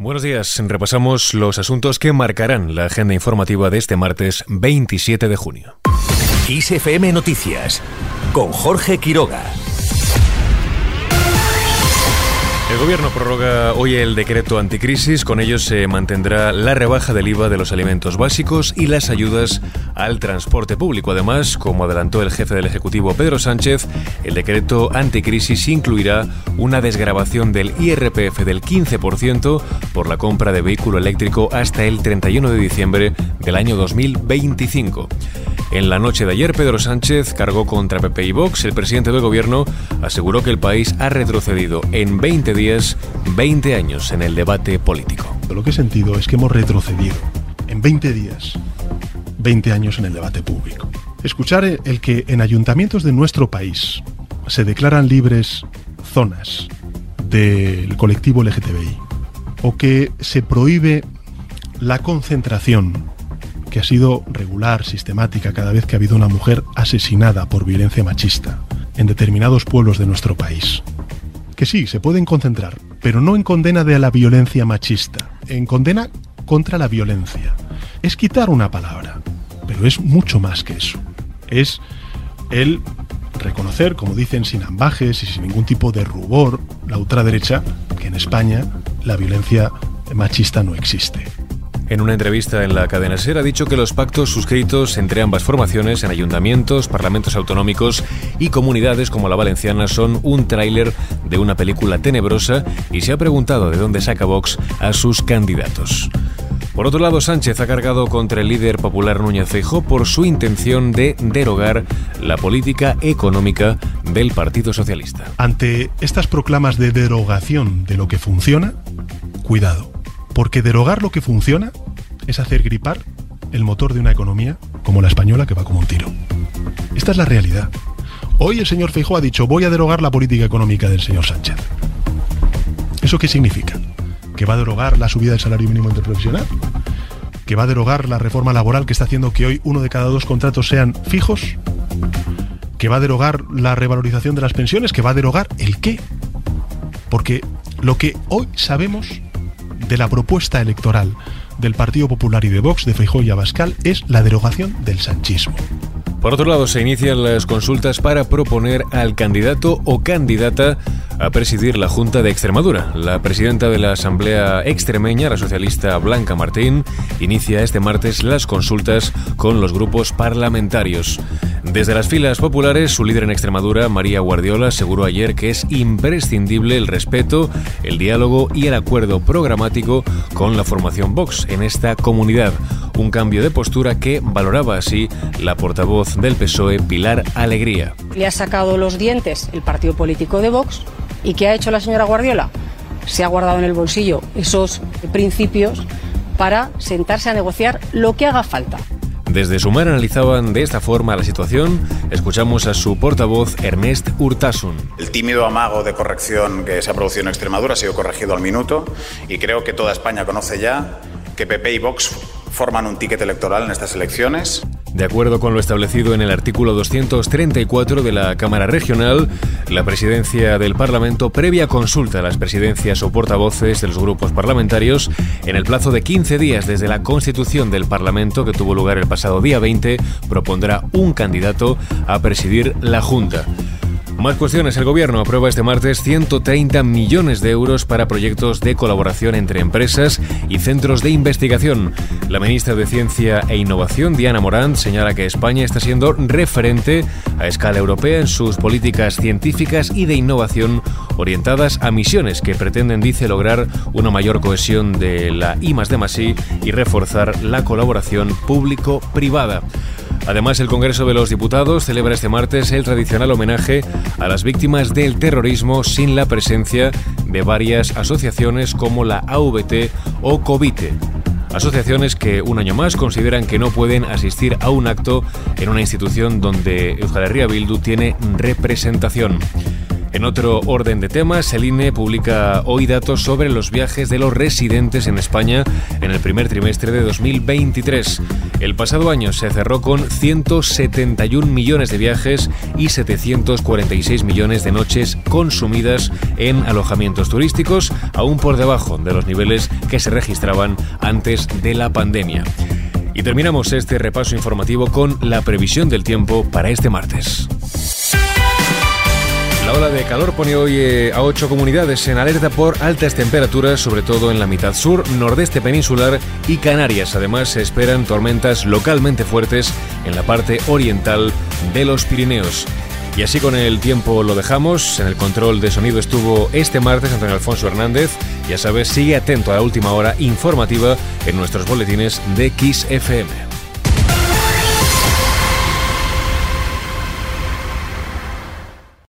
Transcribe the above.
Buenos días. Repasamos los asuntos que marcarán la agenda informativa de este martes 27 de junio. ISFM Noticias con Jorge Quiroga. El gobierno prorroga hoy el decreto anticrisis, con ello se mantendrá la rebaja del IVA de los alimentos básicos y las ayudas al transporte público. Además, como adelantó el jefe del Ejecutivo Pedro Sánchez, el decreto anticrisis incluirá una desgrabación del IRPF del 15% por la compra de vehículo eléctrico hasta el 31 de diciembre del año 2025. En la noche de ayer, Pedro Sánchez cargó contra PP y Vox. El presidente del gobierno aseguró que el país ha retrocedido en 20 días, 20 años en el debate político. Lo que he sentido es que hemos retrocedido en 20 días, 20 años en el debate público. Escuchar el que en ayuntamientos de nuestro país se declaran libres zonas del colectivo LGTBI o que se prohíbe la concentración que ha sido regular, sistemática, cada vez que ha habido una mujer asesinada por violencia machista en determinados pueblos de nuestro país. Que sí, se pueden concentrar, pero no en condena de la violencia machista, en condena contra la violencia. Es quitar una palabra, pero es mucho más que eso. Es el reconocer, como dicen sin ambajes y sin ningún tipo de rubor, la ultraderecha, que en España la violencia machista no existe. En una entrevista en la cadena SER ha dicho que los pactos suscritos entre ambas formaciones en ayuntamientos, parlamentos autonómicos y comunidades como la valenciana son un tráiler de una película tenebrosa y se ha preguntado de dónde saca Vox a sus candidatos. Por otro lado, Sánchez ha cargado contra el líder popular Núñez Feijóo por su intención de derogar la política económica del Partido Socialista. Ante estas proclamas de derogación de lo que funciona, cuidado porque derogar lo que funciona es hacer gripar el motor de una economía como la española que va como un tiro. Esta es la realidad. Hoy el señor Feijóo ha dicho voy a derogar la política económica del señor Sánchez. ¿Eso qué significa? ¿Que va a derogar la subida del salario mínimo interprofesional? ¿Que va a derogar la reforma laboral que está haciendo que hoy uno de cada dos contratos sean fijos? ¿Que va a derogar la revalorización de las pensiones? ¿Que va a derogar el qué? Porque lo que hoy sabemos de la propuesta electoral del Partido Popular y de Vox, de Feijóo y Abascal, es la derogación del sanchismo. Por otro lado, se inician las consultas para proponer al candidato o candidata a presidir la Junta de Extremadura. La presidenta de la Asamblea Extremeña, la socialista Blanca Martín, inicia este martes las consultas con los grupos parlamentarios. Desde las filas populares, su líder en Extremadura, María Guardiola, aseguró ayer que es imprescindible el respeto, el diálogo y el acuerdo programático con la formación Vox en esta comunidad. Un cambio de postura que valoraba así la portavoz del PSOE, Pilar Alegría. Le ha sacado los dientes el partido político de Vox y ¿qué ha hecho la señora Guardiola? Se ha guardado en el bolsillo esos principios para sentarse a negociar lo que haga falta. Desde Sumar analizaban de esta forma la situación. Escuchamos a su portavoz Ernest Urtasun. El tímido amago de corrección que se ha producido en Extremadura ha sido corregido al minuto y creo que toda España conoce ya que PP y Vox forman un ticket electoral en estas elecciones. De acuerdo con lo establecido en el artículo 234 de la Cámara Regional, la presidencia del Parlamento, previa consulta a las presidencias o portavoces de los grupos parlamentarios, en el plazo de 15 días desde la constitución del Parlamento, que tuvo lugar el pasado día 20, propondrá un candidato a presidir la Junta. Más cuestiones. El Gobierno aprueba este martes 130 millones de euros para proyectos de colaboración entre empresas y centros de investigación. La ministra de Ciencia e Innovación, Diana Morant, señala que España está siendo referente a escala europea en sus políticas científicas y de innovación orientadas a misiones que pretenden, dice, lograr una mayor cohesión de la I D y reforzar la colaboración público-privada. Además, el Congreso de los Diputados celebra este martes el tradicional homenaje a las víctimas del terrorismo sin la presencia de varias asociaciones como la AVT o COVITE. Asociaciones que un año más consideran que no pueden asistir a un acto en una institución donde Euskal Herria Bildu tiene representación. En otro orden de temas, el INE publica hoy datos sobre los viajes de los residentes en España en el primer trimestre de 2023. El pasado año se cerró con 171 millones de viajes y 746 millones de noches consumidas en alojamientos turísticos, aún por debajo de los niveles que se registraban antes de la pandemia. Y terminamos este repaso informativo con la previsión del tiempo para este martes. La ola de calor pone hoy eh, a ocho comunidades en alerta por altas temperaturas, sobre todo en la mitad sur, nordeste peninsular y Canarias. Además, se esperan tormentas localmente fuertes en la parte oriental de los Pirineos. Y así con el tiempo lo dejamos. En el control de sonido estuvo este martes Antonio Alfonso Hernández. Ya sabes, sigue atento a la última hora informativa en nuestros boletines de Kiss FM.